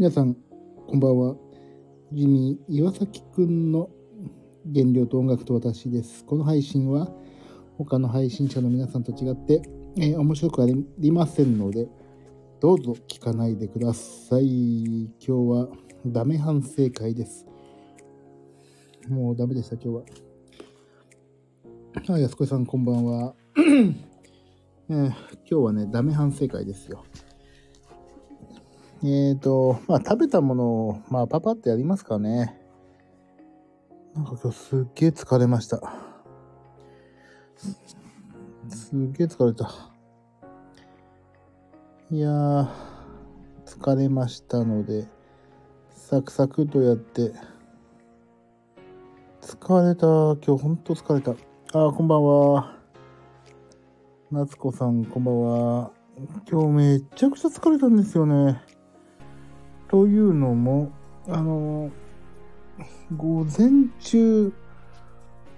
皆さん、こんばんは。ジミー岩崎くんの原料と音楽と私です。この配信は他の配信者の皆さんと違って、えー面白くありませんので、どうぞ聞かないでください。今日はダメ反省会です。もうダメでした、今日は。あ、安子さん、こんばんは。えー今日はね、ダメ反省会ですよ。えーと、まあ食べたものを、まあパパってやりますかね。なんか今日すっげえ疲れました。すっげえ疲れた。いやー、疲れましたので、サクサクとやって、疲れた。今日ほんと疲れた。あー、こんばんは。夏子さん、こんばんは。今日めっちゃくちゃ疲れたんですよね。というのも、あの、午前中、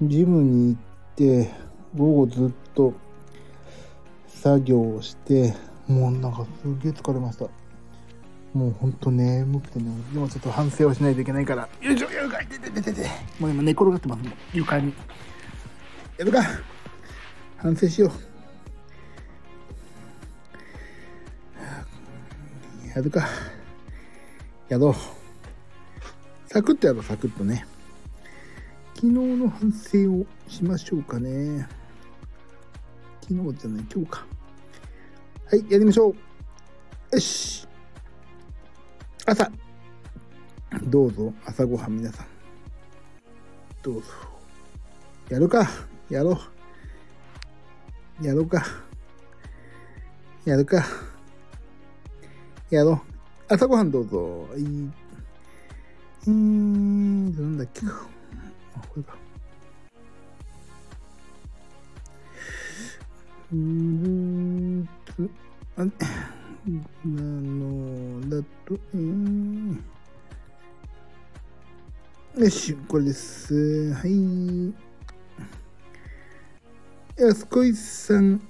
ジムに行って、午後ずっと作業をして、もうなんかすげえ疲れました。もうほんと眠くてね、今ちょっと反省をしないといけないから、よいしょ、よい、ててててて。もう今寝転がってます、もう床に。やるか反省しよう。やるか。やろう。サクッとやろう、サクッとね。昨日の反省をしましょうかね。昨日じゃない、今日か。はい、やりましょう。よし。朝。どうぞ、朝ごはん皆さん。どうぞ。やるか。やろう。やろうか。やるか。やろう。朝ごはんどうぞ。はい。えー、なんだっけか。あ、これか。フルーツ、あれ、なのだと、えー、よし、これです。はい。安子さん、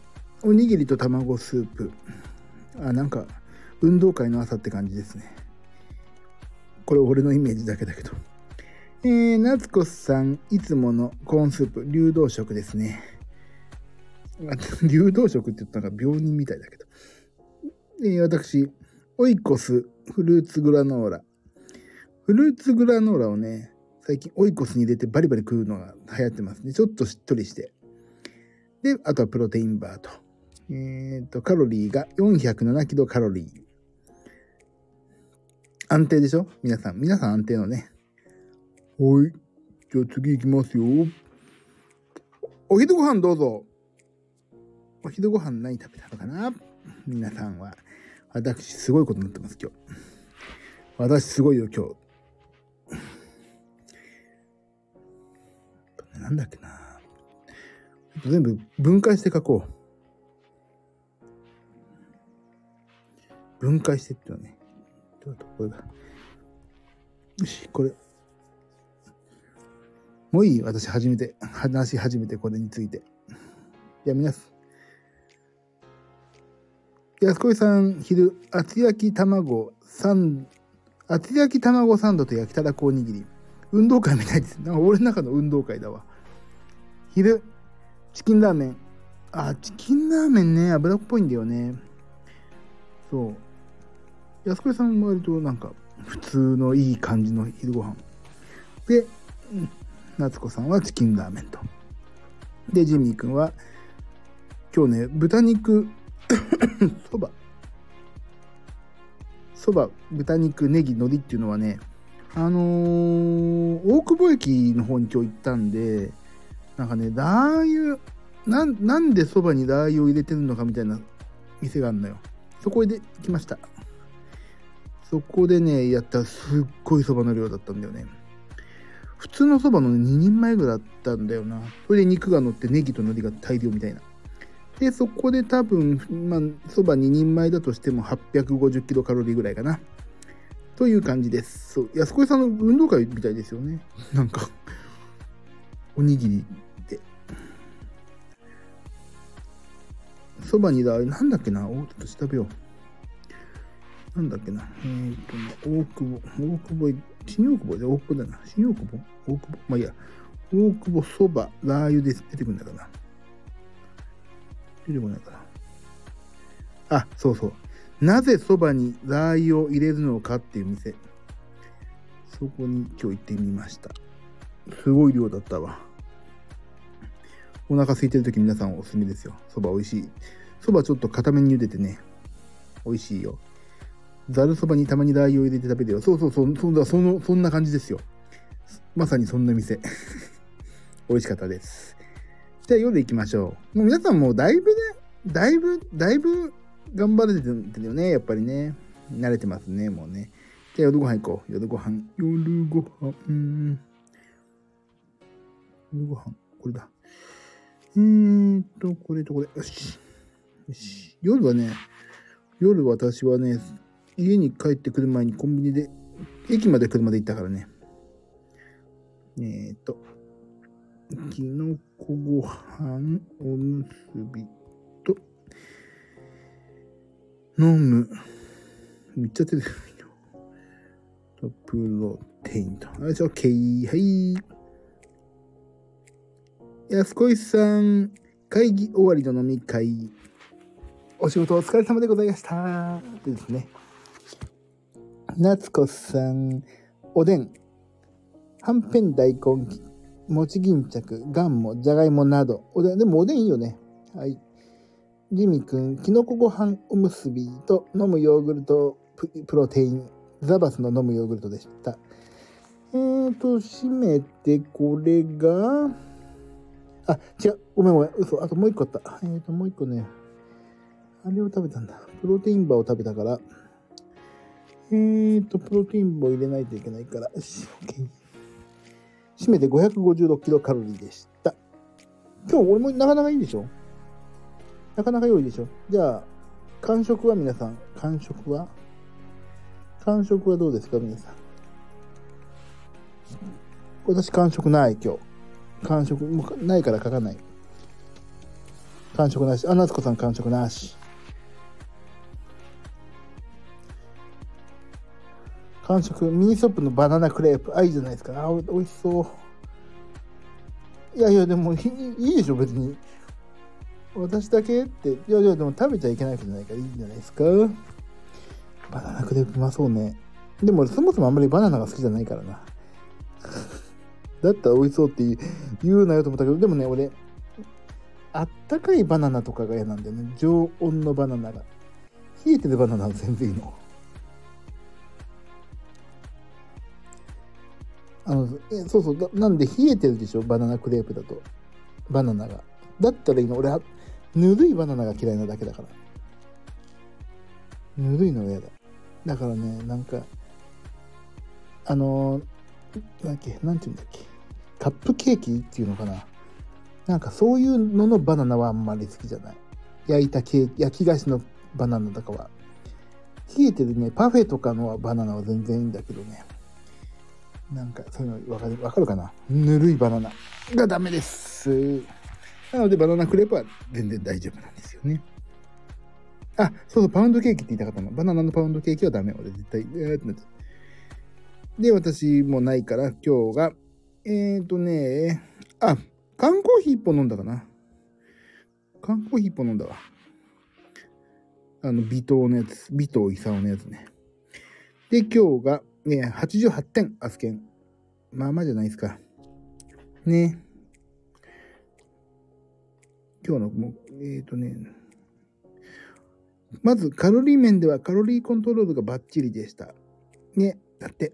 おにぎりと卵スープ。あ、なんか、運動会の朝って感じですね。これ俺のイメージだけだけど。えー、夏子さん、いつものコーンスープ、流動食ですね。流動食って言ったら病人みたいだけど。えー、私、オイコスフルーツグラノーラ。フルーツグラノーラをね、最近オイコスに入れてバリバリ食うのが流行ってますね。ちょっとしっとりして。で、あとはプロテインバーと。えっ、と、カロリーが407キロカロリー。安定でしょ？皆さん。皆さん安定のね。はい。じゃあ次行きますよ。お昼ご飯どうぞ。お昼ご飯何食べたのかな？皆さんは。私、すごいことになってます、今日。私、すごいよ、今日。なんだっけな。全部分解して書こう。分解してっていうのはね。どうだこれだ。よし、これ。もういい？私初めて、話し始めてこれについて。じゃあ皆さん。安子さん、昼、厚焼き卵、サン、厚焼き卵サンドと焼きたらこおにぎり。運動会みたいです。なんか俺の中の運動会だわ。昼、チキンラーメン。あ、チキンラーメンね、油っぽいんだよね。そう。安子さんは割となんか普通のいい感じの昼ご飯。で夏子さんはチキンラーメンと。でジミー君は今日ね豚肉 そば。そば豚肉ネギ海苔っていうのはねあのー大久保駅の方に今日行ったんでなんかねラー油なんなんでそばにラー油を入れてるのかみたいな店があるのよ。そこで来ました。そこでね、やったらすっごいそばの量だったんだよね。普通のそばの、2人前ぐらいだったんだよな。それで肉が乗ってネギと海苔が大量みたいな。で、そこで多分、まあ、そば2人前だとしても850キロカロリーぐらいかな。という感じです。そう。安子さんの運動会みたいですよね。なんか、おにぎりで。そばにだ、なんだっけな？おちょっと調べよう。なんだっけな。えー、っとね、大久保、大久保、新大久保で大久保だな。新大久保？大久保？まあいいや。大久保そば、ラー油で出てくるんだかな。出てこないかな。あ、そうそう。なぜそばにラー油を入れるのかっていう店。そこに今日行ってみました。すごい量だったわ。お腹空いてる時皆さんおすすめですよ。そば美味しい。そばちょっと固めに茹でてね。美味しいよ。ざるそばにたまにラー油を入れて食べてよ。そうそうそう、そんな、その、そんな感じですよ。まさにそんな店。美味しかったです。じゃあ夜行きましょう。もう皆さんもうだいぶね、だいぶ、だいぶ頑張れてるんだよね、やっぱりね。慣れてますね、もうね。じゃあ夜ご飯行こう。夜ご飯。夜ご飯。夜ご飯。これだ。えーと、これとこれ。よし。よし。夜はね、夜私はね、家に帰ってくる前にコンビニで、駅まで車で行ったからね。えーと、きのこご飯おむすびと、飲む。めっちゃ出てるよ。と、プロテインと。はい、オッケー。はい。安子さん、会議終わりの飲み会。お仕事お疲れ様でございました。でですね。夏子さん、おでん、はんぺん大根、餅巾着、がんも、じゃがいもなど。おでん、でもおでんいいよね。はい。ジミくん、きのこご飯おむすびと飲むヨーグルトプロテイン、ザバスの飲むヨーグルトでした。えーと、締めてこれが、あ、違う。ごめんごめん。嘘。あともう一個あった。えーと、もう一個ね。あれを食べたんだ。プロテインバーを食べたから。えーと、プロテインバーを入れないといけないから。し、OK。締めて556キロカロリーでした。今日俺もなかなかいいでしょ？なかなか良いでしょ？じゃあ、完食は皆さん、完食は？完食はどうですか皆さん？私完食ない今日。完食、もないから書かない。完食なし。あ、夏子さん完食なし。完食、ミニストップのバナナクレープ。あ、いいじゃないですか。あ、美味しそう。いやいや、でもいいいいでしょ、別に。私だけって。いやいや、でも食べちゃいけないわけじゃないからいいんじゃないですか。バナナクレープうまそうね。でもそもそもあんまりバナナが好きじゃないからな。だったら美味しそうって言うなよと思ったけど、でもね、俺、あったかいバナナとかが嫌なんだよね。常温のバナナが。冷えてるバナナは全然いいの。あの、えそうそう、なんで冷えてるでしょ？バナナクレープだと。バナナが。だったらいいの。俺は、ぬるいバナナが嫌いなだけだから。ぬるいのが嫌だ。だからね、なんか、あの、なんだっけ、なんて言うんだっけ？カップケーキっていうのかな？なんかそういうののバナナはあんまり好きじゃない。焼いたケーキ、焼き菓子のバナナとかは。冷えてるね、パフェとかのバナナは全然いいんだけどね。なんかそういうのわかるわかるかな？ぬるいバナナがダメです。なのでバナナクレープは全然大丈夫なんですよね。あ、そうそう、パウンドケーキって言いたかったの。バナナのパウンドケーキはダメ。俺絶対、えーってなって。で、私もないから、今日が、えっ、ー、とね、あ、缶コーヒー一本飲んだかな。缶コーヒー一本飲んだわ。あの、微糖のやつ。微糖勲のやつね。で、今日が、ね、88点、アスケン。まあまあじゃないですか。ね。今日のもう、えっ、ー、とね、まずカロリー面ではカロリーコントロールがバッチリでした。ね、だって。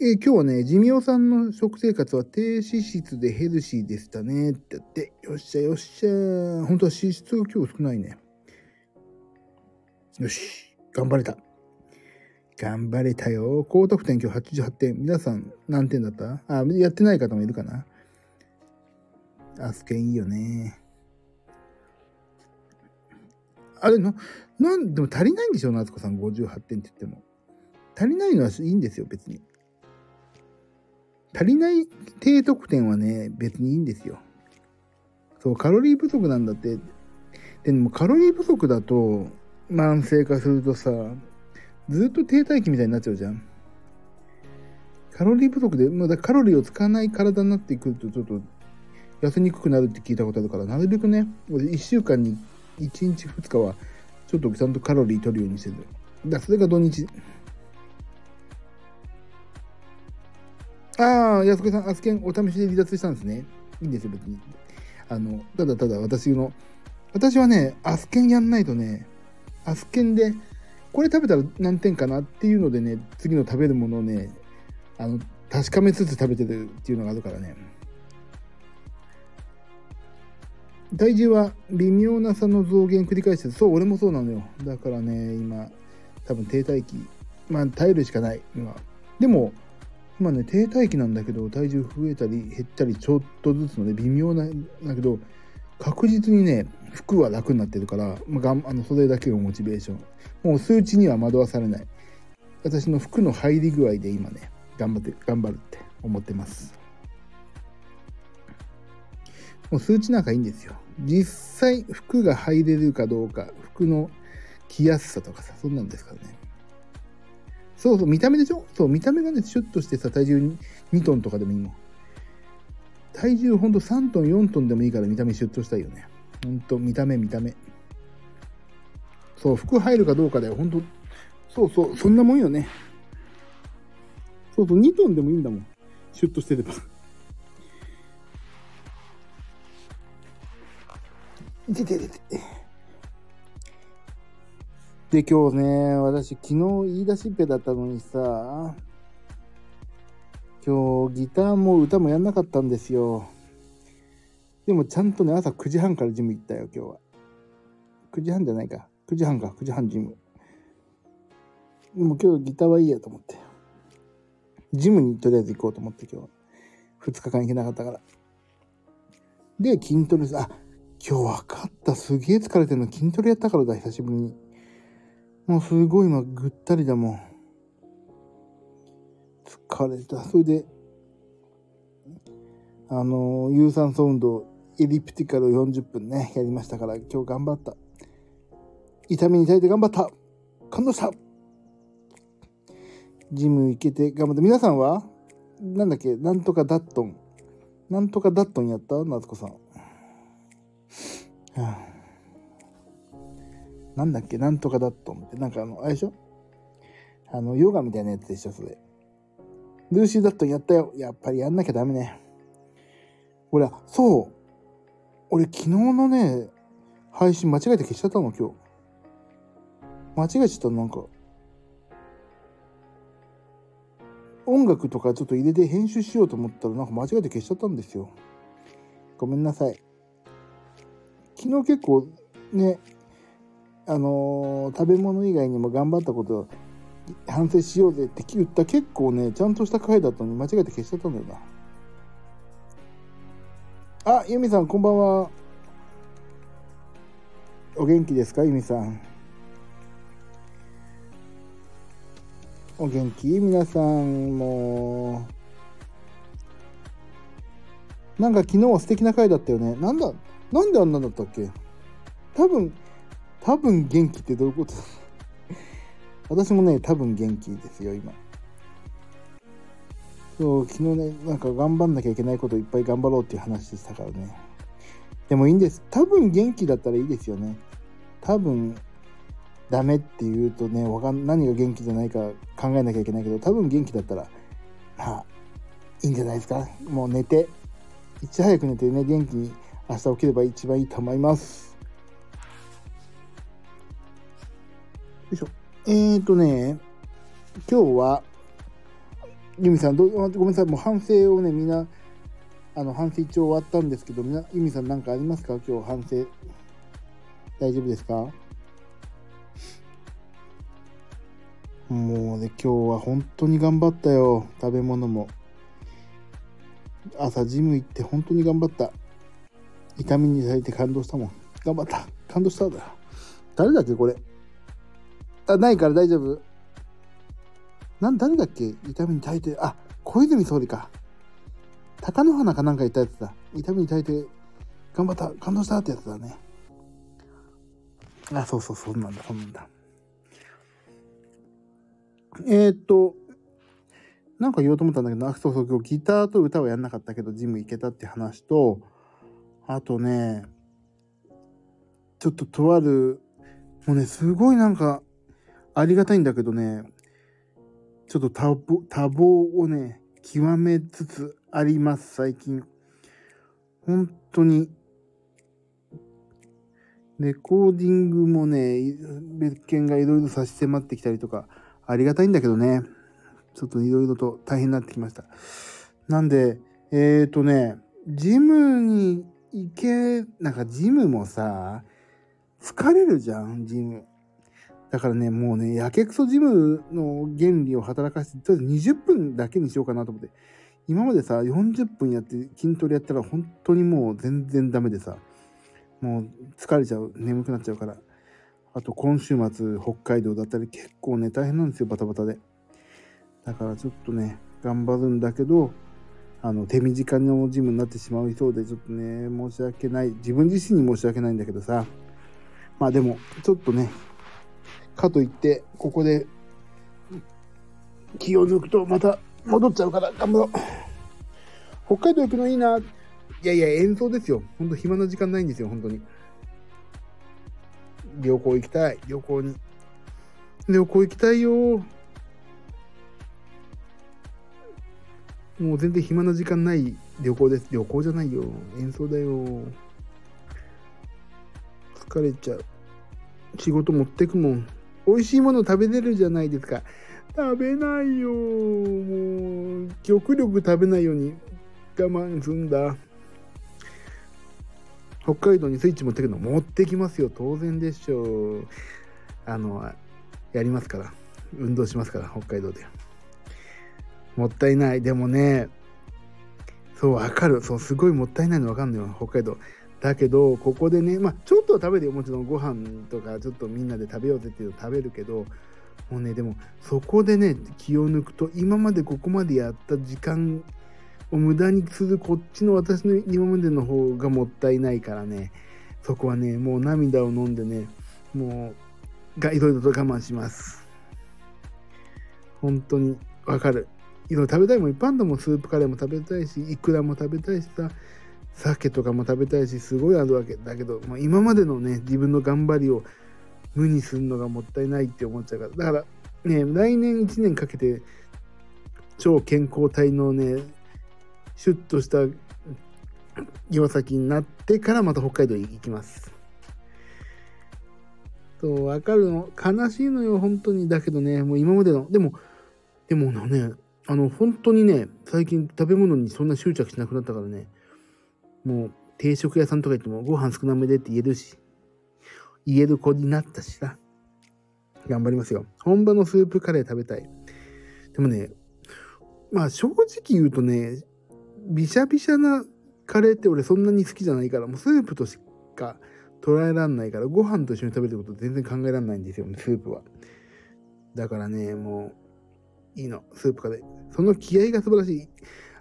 えー、今日はね、ジミオさんの食生活は低脂質でヘルシーでしたね。って言って、よっしゃよっしゃ。本当は脂質が今日少ないね。よし、頑張れた。頑張れたよ。高得点今日88点。皆さん何点だった？あ、やってない方もいるかなアスケンいいよね。あれの、なん、でも足りないんでしょ夏子さん58点って言っても。足りないのはいいんですよ、別に。足りない低得点はね、別にいいんですよ。そう、カロリー不足なんだって。でもカロリー不足だと、慢性化するとさ、ずっと停滞期みたいになっちゃうじゃん。カロリー不足で、まだカロリーを使わない体になってくると、ちょっと痩せにくくなるって聞いたことあるから、なるべくね、1週間に1日2日は、ちょっとちゃんとカロリー取るようにしてる。だそれが土日。ああ、安子さん、アスケンお試しで離脱したんですね。いいんですよ、別に。あの、ただただ私の、私はね、アスケンやんないとね、アスケンで、これ食べたら何点かなっていうのでね、次の食べるものをね、あの、確かめつつ食べてるっていうのがあるからね。体重は微妙な差の増減繰り返してそう、俺もそうなのよ。だからね、今、多分停滞期。まあ、耐えるしかない、今。でも、今ね、停滞期なんだけど、体重増えたり減ったりちょっとずつのね、微妙なんだけど、確実にね、服は楽になってるから、まあ、あのそれだけがモチベーション。もう数値には惑わされない。私の服の入り具合で今ね、頑張って、頑張るって思ってます。もう数値なんかいいんですよ。実際服が入れるかどうか、服の着やすさとかさ、そんなんですからね。そうそう、見た目でしょ？そう、見た目がね、シュッとしてさ、体重2トンとかでもいいもん。体重ほんと3トン、4トンでもいいから見た目シュッとしたいよね。ほんと、見た目、見た目。そう、服入るかどうかだよ。ほんと、そうそう、そんなもんよね。そうそう、2トンでもいいんだもん。シュッとしてれば。いてててて。で、今日ね、私、昨日言い出しっぺだったのにさ、今日ギターも歌もやんなかったんですよ。でもちゃんとね、朝9時半からジム行ったよ、今日は。9時半じゃないか。9時半か、9時半ジム。でも今日ギターはいいやと思って。ジムにとりあえず行こうと思って今日は。2日間行けなかったから。で、筋トレあ、今日分かった。すげえ疲れてるの筋トレやったからだ、久しぶりに。もうすごい今ぐったりだもん。疲れた。それで、あの有酸素運動、エリプティカルを40分ね、やりましたから、今日頑張った。痛みに耐えて頑張った感動したジム行けて頑張った。皆さんはなんだっけなんとかダットン。なんとかダットンやった？夏子さん。はあなんだっけ？なんとかだと思って。なんかあの、あれでしょ？あの、ヨガみたいなやつでしょ？それ。ルーシーダットンやったよ。やっぱりやんなきゃダメね。俺、そう。俺昨日のね、配信間違えて消しちゃったの、今日。間違えちゃったの、なんか。音楽とかちょっと入れて編集しようと思ったらなんか間違えて消しちゃったんですよ。ごめんなさい。昨日結構ね、あのー、食べ物以外にも頑張ったこと反省しようぜって言った結構ねちゃんとした回だったのに間違えて消しちゃったんだよな。あユミさんこんばんは。お元気ですかユミさん？お元気？皆さんも。なんか昨日は素敵な回だったよね。なんだなんであんなんだったっけ？多分多分元気ってどういうこと？私もね、多分元気ですよ、今。そう、昨日ね、なんか頑張んなきゃいけないこといっぱい頑張ろうっていう話でしたからね。でもいいんです。多分元気だったらいいですよね。多分ダメって言うとね、わかん何が元気じゃないか考えなきゃいけないけど、多分元気だったら、まあ、いいんじゃないですか。もう寝て、いち早く寝てね、元気に明日起きれば一番いいと思います。よいしょ。えーとね、今日は、ユミさんど、ごめんなさい、もう反省をね、みんな、あの、反省一応終わったんですけど、みな、ユミさん何かありますか？今日反省。大丈夫ですか？もうね、今日は本当に頑張ったよ。食べ物も。朝ジム行って本当に頑張った。痛みにされて感動したもん。頑張った。感動しただ。誰だっけこれ？あ、ないから大丈夫。なん、誰だっけ？痛みに耐えて、あ、小泉総理か。貴乃花かなんか言ったやつだ。痛みに耐えて、頑張った、感動したってやつだね。あ、そうそう、そうなんだ、そうなんだ。えー、っと、なんか言おうと思ったんだけど、あ、そうそう、ギターと歌はやんなかったけど、ジム行けたって話と、あとね、ちょっととある、もうね、すごいなんか、ありがたいんだけどね、ちょっと多忙をね、極めつつあります、最近。本当に。レコーディングもね、別件がいろいろ差し迫ってきたりとか、ありがたいんだけどね。ちょっといろいろと大変になってきました。なんで、えっ、ー、とね、ジムに行け、なんかジムもさ、疲れるじゃん、ジム。だからね、もうね、やけくそジムの原理を働かせて、とりあえず20分だけにしようかなと思って。今までさ、40分やって筋トレやったら本当にもう全然ダメでさ、もう疲れちゃう、眠くなっちゃうから。あと今週末北海道だったり結構ね、大変なんですよ、バタバタで。だからちょっとね、頑張るんだけど、あの、手短のジムになってしまうそうで、ちょっとね、申し訳ない。自分自身に申し訳ないんだけどさ。まあでも、ちょっとね、かといって、ここで気を抜くとまた戻っちゃうから頑張ろう。北海道行くのいいな。いやいや、演奏ですよ。ほんと暇な時間ないんですよ、本当に。旅行行きたい。旅行に。旅行行きたいよ。もう全然暇な時間ない旅行です。旅行じゃないよ。演奏だよ。疲れちゃう。仕事持ってくもん。美味しいもの食べれるじゃないですか。食べないよ。もう、極力食べないように我慢すんだ。北海道にスイッチ持ってくの持ってきますよ。当然でしょう。あの、やりますから。運動しますから、北海道で。もったいない。でもね、そう、わかる。そう、すごいもったいないのわかんないよ、北海道。だけど、ここでね、まあ、ちょっとは食べるよ。もちろんご飯とか、ちょっとみんなで食べようぜっていうの食べるけど、もうね、でも、そこでね、気を抜くと、今までここまでやった時間を無駄にするこっちの私の今までの方がもったいないからね、そこはね、もう涙を飲んでね、もう、がいろいろと我慢します。本当にわかる。いろいろ食べたいもんいっぱいあんだもんスープカレーも食べたいしイクラも食べたいしさ鮭とかも食べたいしすごいあるわけだけど、まあ、今までのね自分の頑張りを無にするのがもったいないって思っちゃうからだからね来年1年かけて超健康体のねシュッとした岩崎になってからまた北海道行きます。そう、わかるの？悲しいのよ、本当に。だけどね、もう今までの。でも、でもね、あの、本当にね、最近食べ物にそんな執着しなくなったからね、もう定食屋さんとか行ってもご飯少なめでって言えるし、言える子になったしさ、頑張りますよ。本場のスープカレー食べたい。でもね、まあ正直言うとね、びしゃびしゃなカレーって俺そんなに好きじゃないから、もうスープとしか捉えらんないから、ご飯と一緒に食べること全然考えらんないんですよ、スープは。だからね、もう、いいの、スープカレー。その気合が素晴らしい。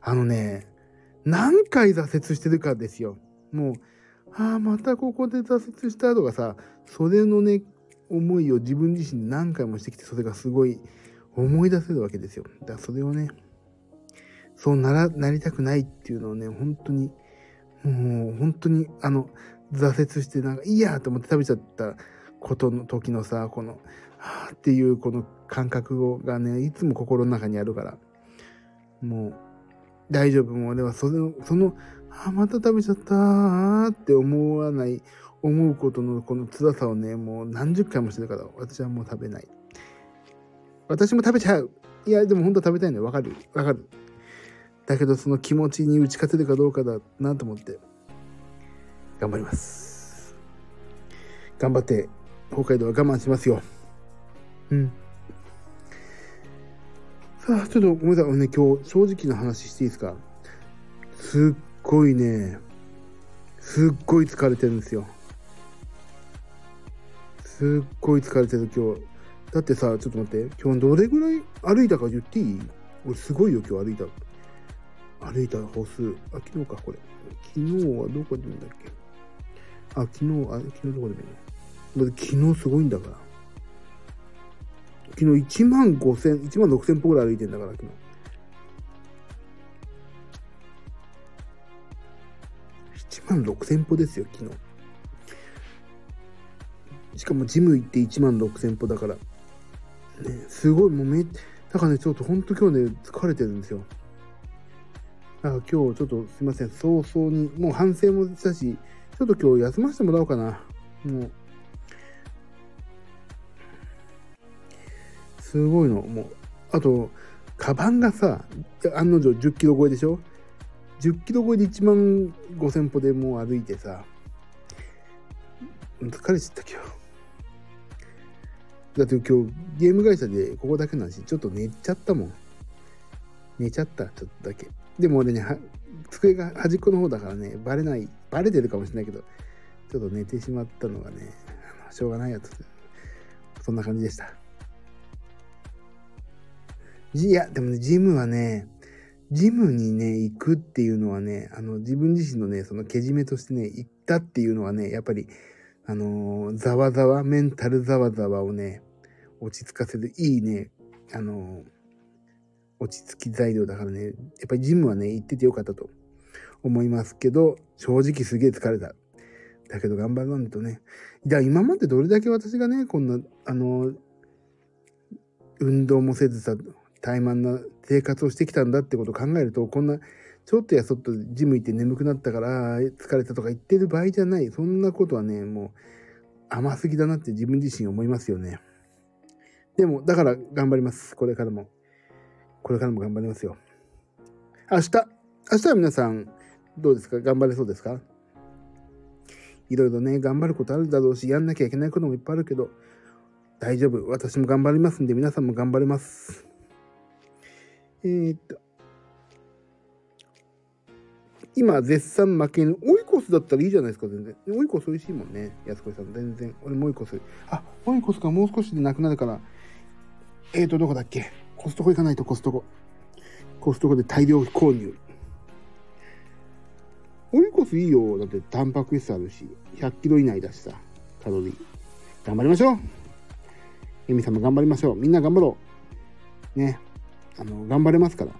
あのね、何回挫折してるかですよ。もう、ああ、またここで挫折したとかさ、それのね、思いを自分自身で何回もしてきて、それがすごい思い出せるわけですよ。だからそれをね、そうなら、なりたくないっていうのをね、本当に、もう本当に、あの、挫折して、なんか、いいやと思って食べちゃったことの時のさ、この、はあっていうこの感覚がね、いつも心の中にあるから、もう、大丈夫。もう俺はその、その、あ、また食べちゃったーって思わない、思うことのこの辛さをね、もう何十回もしてるから、私はもう食べない。私も食べちゃういや、でも本当は食べたいのよ。わかる？わかる。だけどその気持ちに打ち勝てるかどうかだなと思って、頑張ります。頑張って、北海道は我慢しますよ。うん。さあ、ちょっとごめんなさい。ね、今日、正直な話していいですか？すっごいね、すっごい疲れてるんですよ。すっごい疲れてる今日。だってさ、ちょっと待って。今日どれぐらい歩いたか言っていい？俺すごいよ、今日歩いた。歩いた歩数。あ、昨日か、これ。昨日はどこで見たっけ？あ、昨日、あ、昨日どこで見るだって昨日すごいんだから。昨日1万5千、1万6千歩ぐらい歩いてんだから、昨日。1万6千歩ですよ、昨日。しかもジム行って1万6千歩だから。ね、すごい、もうめ、だからね、ちょっとほんと今日ね、疲れてるんですよ。だから今日ちょっとすいません、早々に、もう反省もしたし、ちょっと今日休ませてもらおうかな。もう。すごいの、もう。あと、カバンがさ、案の定10キロ超えでしょ ?10 キロ超えで1万5千歩でもう歩いてさ、疲れちゃった今日。だって今日ゲーム会社でここだけの話、ちょっと寝ちゃったもん。寝ちゃった、ちょっとだけ。でも俺ね、机が端っこの方だからね、バレない、バレてるかもしれないけど、ちょっと寝てしまったのがね、しょうがないやつ。そんな感じでした。いや、でもね、ジムはね、ジムにね、行くっていうのはね、あの、自分自身のね、そのけじめとしてね、行ったっていうのはね、やっぱり、あのー、ざわざわ、メンタルざわざわをね、落ち着かせる、いいね、あのー、落ち着き材料だからね、やっぱりジムはね、行っててよかったと思いますけど、正直すげえ疲れた。だけど頑張らないとね。じゃあ今までどれだけ私がね、こんな、あのー、運動もせずさ、怠慢な生活をしてきたんだってことを考えると、こんな、ちょっとやそっとジム行って眠くなったから疲れたとか言ってる場合じゃない。そんなことはね、もう甘すぎだなって自分自身思いますよね。でも、だから頑張ります。これからも。これからも頑張りますよ。明日、明日は皆さん、どうですか？頑張れそうですか？いろいろね、頑張ることあるだろうし、やんなきゃいけないこともいっぱいあるけど、大丈夫。私も頑張りますんで、皆さんも頑張れます。えー、っと、今、絶賛負けぬ。オイコスだったらいいじゃないですか、全然。オイコス美味しいもんね、安子さん。全然。俺もオイコス。あ、オイコスがもう少しでなくなるから。えーと、どこだっけ？コストコ行かないと、コストコ。コストコで大量購入。オイコスいいよ。だって、タンパク質あるし、100キロ以内だしさ、カロリー。頑張りましょうエミさんも頑張りましょう。みんな頑張ろう。ね。あの、頑張れますから。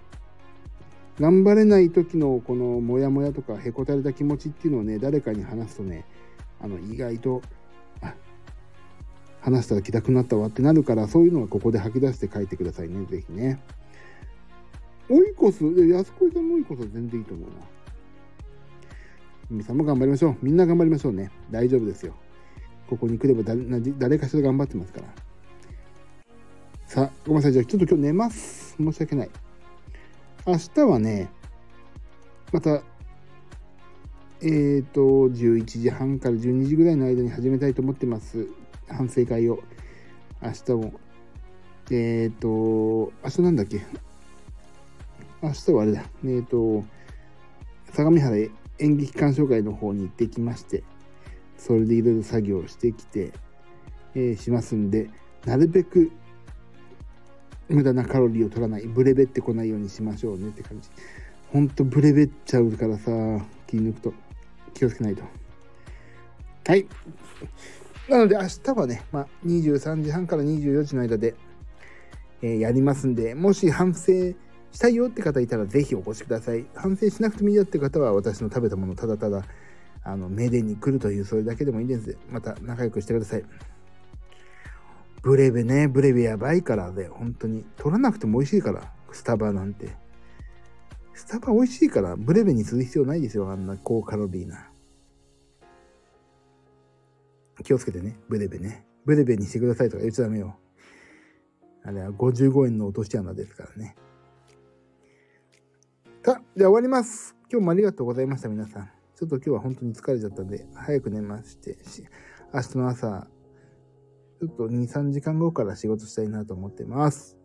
頑張れない時のこのモヤモヤとかへこたれた気持ちっていうのをね、誰かに話すとね、あの、意外と、話したら来たくなったわってなるから、そういうのはここで吐き出して書いてくださいね、ぜひね。オイコス、安子さんのオイコスは全然いいと思うな。皆さんも頑張りましょう。みんな頑張りましょうね。大丈夫ですよ。ここに来れば誰かしら頑張ってますから。さあ、ごめんなさい。じゃあちょっと今日寝ます。申し訳ない。明日はね、また、えっ、ー、と、11時半から12時ぐらいの間に始めたいと思ってます。反省会を。明日も。えっ、ー、と、明日なんだっけ？明日はあれだ。えっ、ー、と、相模原演劇鑑賞会の方に行ってきまして、それでいろいろ作業してきて、えー、しますんで、なるべく無駄なカロリーを取らない、ブレベってこないようにしましょうねって感じ。ほんとブレベっちゃうからさ、気抜くと気をつけないと。はい。なので明日はね、まあ、23時半から24時の間で、えー、やりますんで、もし反省したいよって方いたらぜひお越しください。反省しなくてもいいよって方は私の食べたものただただ、あの、めでに来るという、それだけでもいいです。また仲良くしてください。ブレベね、ブレベやばいからで、本当に。取らなくても美味しいから、スタバなんて。スタバ美味しいから、ブレベにする必要ないですよ、あんな高カロリーな。気をつけてね、ブレベね。ブレベにしてくださいとか言っちゃダメよ。あれは55円の落とし穴ですからね。さあ、じゃあ終わります。今日もありがとうございました、皆さん。ちょっと今日は本当に疲れちゃったんで、早く寝まして、明日の朝、ちょっと2、3時間後から仕事したいなと思ってます。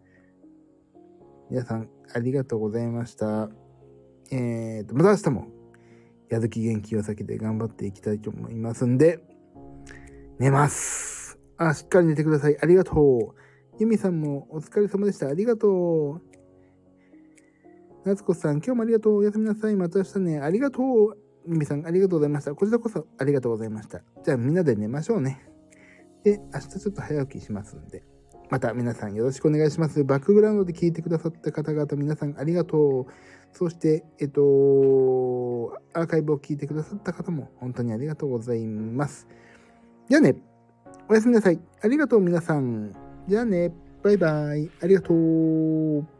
皆さん、ありがとうございました。えーと、また明日も、やる気元気を避けて頑張っていきたいと思いますんで、寝ます。あ、しっかり寝てください。ありがとう。ゆみさんもお疲れ様でした。ありがとう。夏子さん、今日もありがとう。おやすみなさい。また明日ね。ありがとう。ゆみさん、ありがとうございました。こちらこそありがとうございました。じゃあみんなで寝ましょうね。で、明日ちょっと早起きしますんで、また皆さんよろしくお願いします。バックグラウンドで聞いてくださった方々、皆さんありがとう。そして、えっと、アーカイブを聞いてくださった方も本当にありがとうございます。じゃあね、おやすみなさい。ありがとう皆さん。じゃあね、バイバイ。ありがとう。